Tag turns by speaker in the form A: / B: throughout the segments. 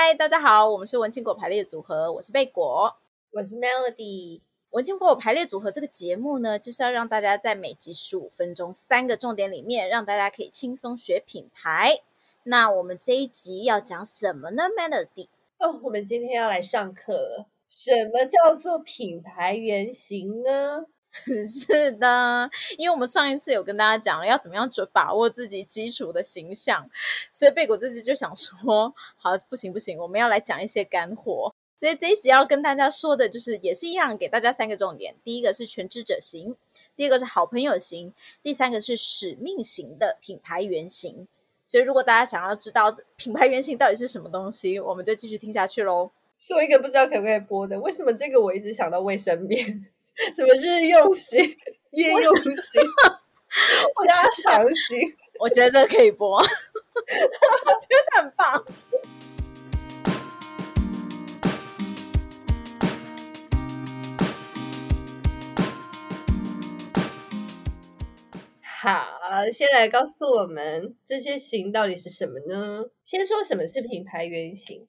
A: 嗨，大家好，我们是文青果排列组合，我是贝果，
B: 我是 Melody。
A: 文青果排列组合这个节目呢，就是要让大家在每集十五分钟三个重点里面，让大家可以轻松学品牌。那我们这一集要讲什么呢？Melody？
B: 哦，我们今天要来上课了。什么叫做品牌原型呢？
A: 是的，因为我们上一次有跟大家讲要怎么样准把握自己基础的形象，所以贝果这次就想说，好，不行不行，我们要来讲一些干货。所以这一集要跟大家说的就是，也是一样，给大家三个重点：第一个是全知者型，第二个是好朋友型，第三个是使命型的品牌原型。所以如果大家想要知道品牌原型到底是什么东西，我们就继续听下去喽。
B: 说一个不知道可不可以播的，为什么这个我一直想到卫生棉？什么日用型、夜用型、加长型？
A: 我觉得这个可以播，我觉得很棒。
B: 好，先来告诉我们这些型到底是什么呢？先说什么是品牌原型。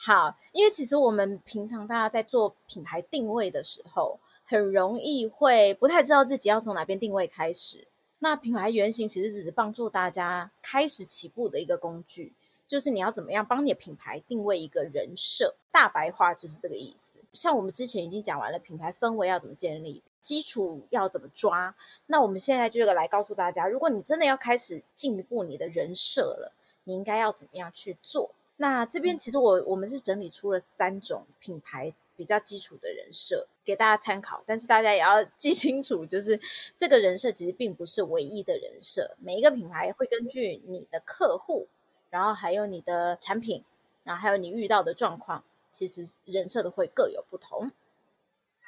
A: 好，因为其实我们平常大家在做品牌定位的时候，很容易会不太知道自己要从哪边定位开始。那品牌原型其实只是帮助大家开始起步的一个工具，就是你要怎么样帮你的品牌定位一个人设。大白话就是这个意思。像我们之前已经讲完了品牌氛围要怎么建立，基础要怎么抓。那我们现在就来告诉大家，如果你真的要开始进一步你的人设了，你应该要怎么样去做？那这边其实我我们是整理出了三种品牌。比较基础的人设给大家参考，但是大家也要记清楚，就是这个人设其实并不是唯一的人设。每一个品牌会根据你的客户，然后还有你的产品，然后还有你遇到的状况，其实人设都会各有不同。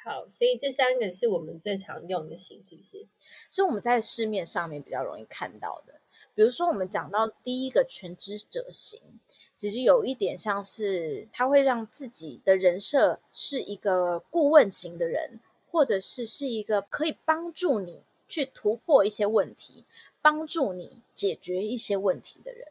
B: 好，所以这三个是我们最常用的型，是不是？
A: 是我们在市面上面比较容易看到的。比如说，我们讲到第一个全知者型。其实有一点像是，他会让自己的人设是一个顾问型的人，或者是是一个可以帮助你去突破一些问题，帮助你解决一些问题的人。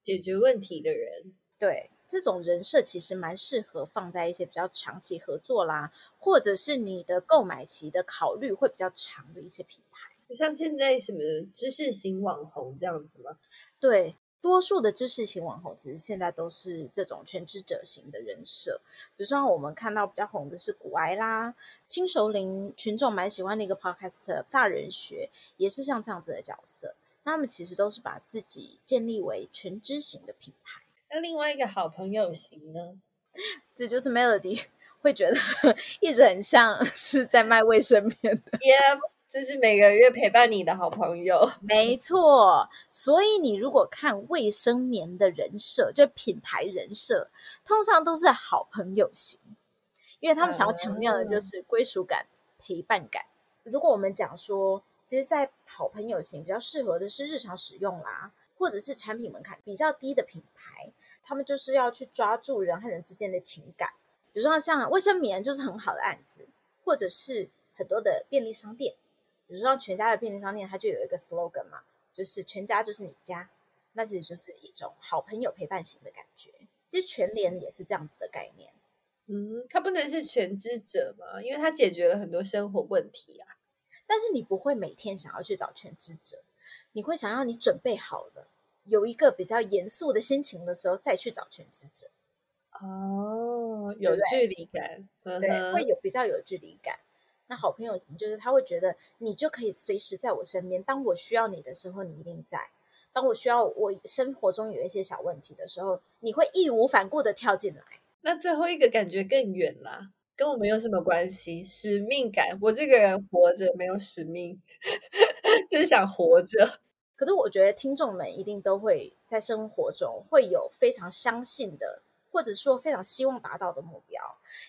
B: 解决问题的人，
A: 对，这种人设其实蛮适合放在一些比较长期合作啦，或者是你的购买期的考虑会比较长的一些品牌，
B: 就像现在什么知识型网红这样子吗？
A: 对。多数的知识型网红其实现在都是这种全知者型的人设，比如说我们看到比较红的是古埃啦，轻熟龄群众蛮喜欢的一个 podcast 大人学，也是像这样子的角色。那他们其实都是把自己建立为全知型的品牌。
B: 那另外一个好朋友型呢？
A: 这就是 Melody 会觉得 一直很像是在卖卫生棉.
B: 这是每个月陪伴你的好朋友，
A: 没错。所以你如果看卫生棉的人设，就品牌人设，通常都是好朋友型，因为他们想要强调的就是归属感、陪伴感。如果我们讲说，其实，在好朋友型比较适合的是日常使用啦，或者是产品门槛比较低的品牌，他们就是要去抓住人和人之间的情感。比如说像卫生棉就是很好的案子，或者是很多的便利商店。比如说，全家的便利商店，它就有一个 slogan 嘛，就是全家就是你家，那其实就是一种好朋友陪伴型的感觉。其实全联也是这样子的概念。
B: 嗯，它不能是全知者嘛，因为它解决了很多生活问题啊。
A: 但是你不会每天想要去找全知者，你会想要你准备好了，有一个比较严肃的心情的时候再去找全知者。
B: 哦，有距离感，
A: 对，会有比较有距离感。那好朋友型就是他会觉得你就可以随时在我身边，当我需要你的时候，你一定在；当我需要我生活中有一些小问题的时候，你会义无反顾的跳进来。
B: 那最后一个感觉更远啦，跟我们有什么关系？使命感，我这个人活着没有使命，就是想活着。
A: 可是我觉得听众们一定都会在生活中会有非常相信的，或者说非常希望达到的目标，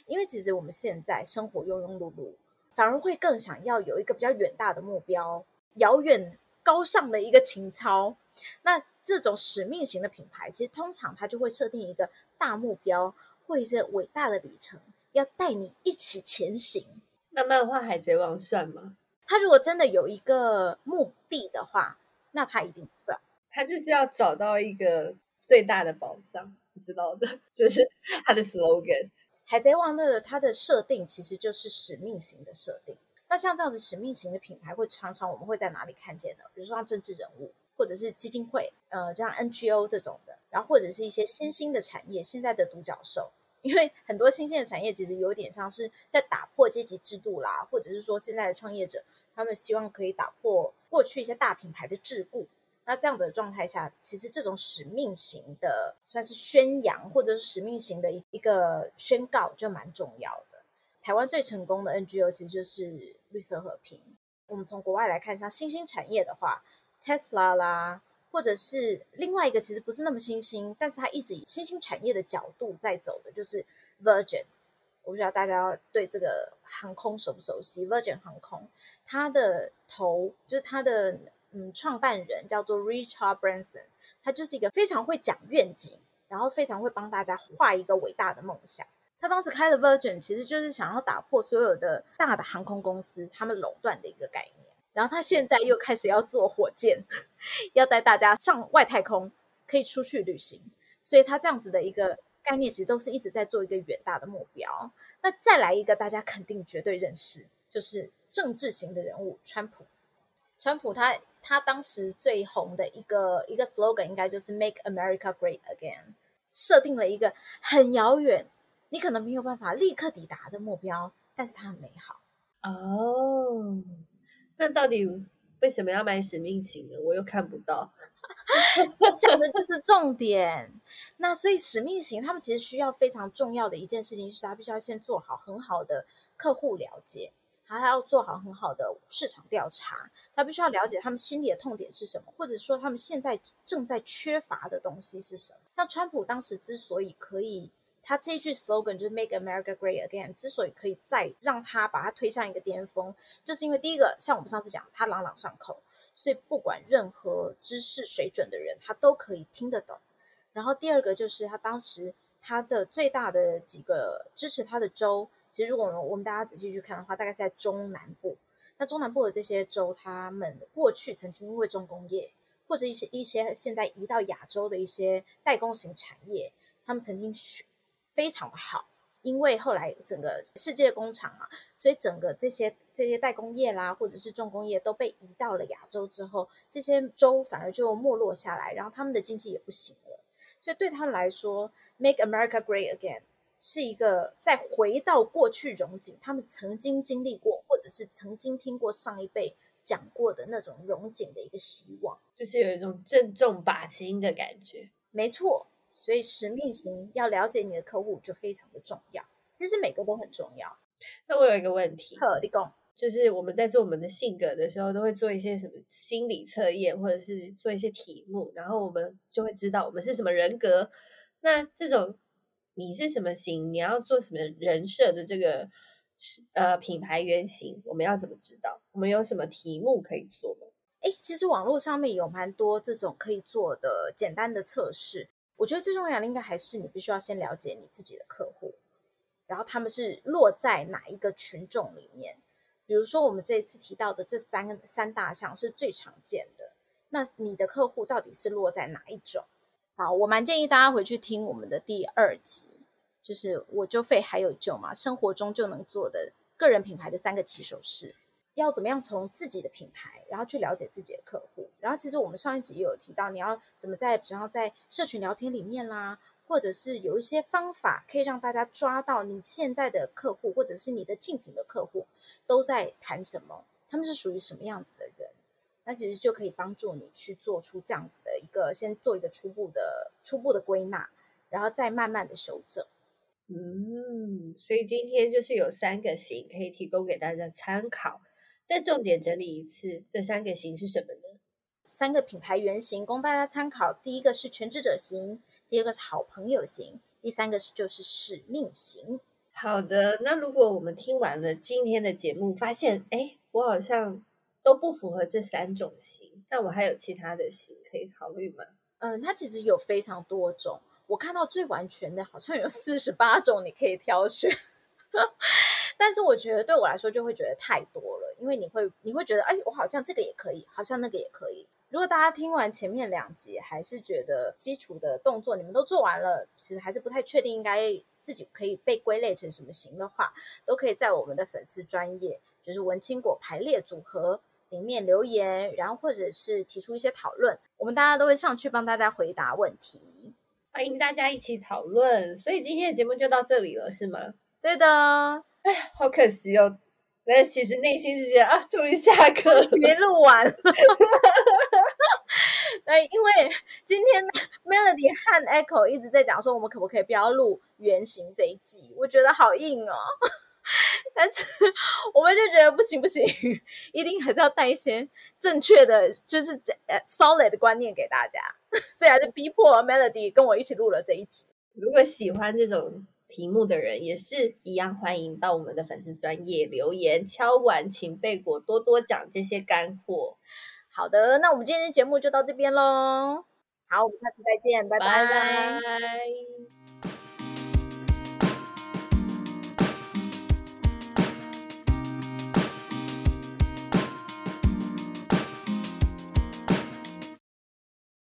A: 因为其实我们现在生活庸庸碌碌。反而会更想要有一个比较远大的目标，遥远高尚的一个情操。那这种使命型的品牌，其实通常它就会设定一个大目标，或者是伟大的旅程，要带你一起前行。
B: 那漫画《海贼王》算吗？
A: 他如果真的有一个目的的话，那他一定算。
B: 它就是要找到一个最大的宝藏。你知道的，就是他的 slogan。
A: 海贼王的它的设定其实就是使命型的设定。那像这样子使命型的品牌，会常常我们会在哪里看见呢？比如说像政治人物，或者是基金会，呃，就像 NGO 这种的，然后或者是一些新兴的产业，现在的独角兽。因为很多新兴的产业其实有点像是在打破阶级制度啦，或者是说现在的创业者他们希望可以打破过去一些大品牌的桎梏。那这样子的状态下，其实这种使命型的算是宣扬，或者是使命型的一一个宣告就蛮重要的。台湾最成功的 NGO 其实就是绿色和平。我们从国外来看，像新兴产业的话，Tesla 啦。或者是另外一个，其实不是那么新兴，但是它一直以新兴产业的角度在走的，就是 Virgin。我不知道大家对这个航空熟不熟悉？Virgin 航空，它的头就是它的嗯创办人叫做 Richard Branson，他就是一个非常会讲愿景，然后非常会帮大家画一个伟大的梦想。他当时开的 Virgin 其实就是想要打破所有的大的航空公司他们垄断的一个概念。然后他现在又开始要做火箭，要带大家上外太空，可以出去旅行。所以他这样子的一个概念，其实都是一直在做一个远大的目标。那再来一个，大家肯定绝对认识，就是政治型的人物川普。川普他他当时最红的一个一个 slogan，应该就是 “Make America Great Again”，设定了一个很遥远，你可能没有办法立刻抵达的目标，但是它很美好
B: 哦。那到底为什么要买使命型的？我又看不到，
A: 讲的就是重点。那所以使命型，他们其实需要非常重要的一件事情，是他必须要先做好很好的客户了解，他还要做好很好的市场调查，他必须要了解他们心里的痛点是什么，或者说他们现在正在缺乏的东西是什么。像川普当时之所以可以。他这句 slogan 就是 Make America Great Again，之所以可以再让他把它推上一个巅峰，就是因为第一个，像我们上次讲，他朗朗上口，所以不管任何知识水准的人，他都可以听得懂。然后第二个就是他当时他的最大的几个支持他的州，其实如果我们我们大家仔细去看的话，大概是在中南部。那中南部的这些州，他们过去曾经因为重工业或者一些一些现在移到亚洲的一些代工型产业，他们曾经非常的好，因为后来整个世界工厂嘛，所以整个这些这些代工业啦，或者是重工业都被移到了亚洲之后，这些州反而就没落下来，然后他们的经济也不行。所以对他们来说，Make America Great Again 是一个再回到过去荣景，他们曾经经历过，或者是曾经听过上一辈讲过的那种荣景的一个希望，
B: 就是有一种正中靶心的感觉。
A: 没错。所以使命型要了解你的客户就非常的重要，其实每个都很重要。
B: 那我有一个问题，
A: 好，你讲，
B: 就是我们在做我们的性格的时候，都会做一些什么心理测验，或者是做一些题目，然后我们就会知道我们是什么人格。那这种你是什么型，你要做什么人设的这个呃品牌原型，我们要怎么知道？我们有什么题目可以做吗？
A: 诶，其实网络上面有蛮多这种可以做的简单的测试。我觉得最重要的应该还是你必须要先了解你自己的客户，然后他们是落在哪一个群众里面。比如说我们这一次提到的这三个三大项是最常见的，那你的客户到底是落在哪一种？好，我蛮建议大家回去听我们的第二集，就是我就废还有救嘛，生活中就能做的个人品牌的三个起手式。要怎么样从自己的品牌，然后去了解自己的客户？然后其实我们上一集也有提到，你要怎么在，比方在社群聊天里面啦，或者是有一些方法可以让大家抓到你现在的客户，或者是你的竞品的客户都在谈什么，他们是属于什么样子的人？那其实就可以帮助你去做出这样子的一个，先做一个初步的初步的归纳，然后再慢慢的修正。
B: 嗯，所以今天就是有三个型可以提供给大家参考。再重点整理一次，这三个型是什么呢？
A: 三个品牌原型供大家参考。第一个是全职者型，第二个是好朋友型，第三个是就是使命型。
B: 好的，那如果我们听完了今天的节目，发现哎，我好像都不符合这三种型，那我还有其他的型可以考虑吗？
A: 嗯，它其实有非常多种，我看到最完全的好像有四十八种，你可以挑选。但是我觉得对我来说就会觉得太多了，因为你会你会觉得，哎，我好像这个也可以，好像那个也可以。如果大家听完前面两集，还是觉得基础的动作你们都做完了，其实还是不太确定应该自己可以被归类成什么型的话，都可以在我们的粉丝专业，就是文青果排列组合里面留言，然后或者是提出一些讨论，我们大家都会上去帮大家回答问题，
B: 欢迎大家一起讨论。所以今天的节目就到这里了，是吗？
A: 对的。
B: 哎，好可惜哦。但其实内心是觉得啊，终于下课了，
A: 没录完。哎，因为 今天 Melody 和 Echo 一直在讲说，我们可不可以不要录原型这一季？我觉得好硬哦。但是我们就觉得不行不行，一定还是要带一些正确的，就是呃 solid 的观念给大家。所以还是逼迫 Melody 跟我一起录了这一集。
B: 如果喜欢这种。题目的人也是一样，欢迎到我们的粉丝专业留言敲碗，请贝果多多讲这些干货。
A: 好的，那我们今天的节目就到这边喽。好，我们下次再见，拜拜。
B: 拜拜。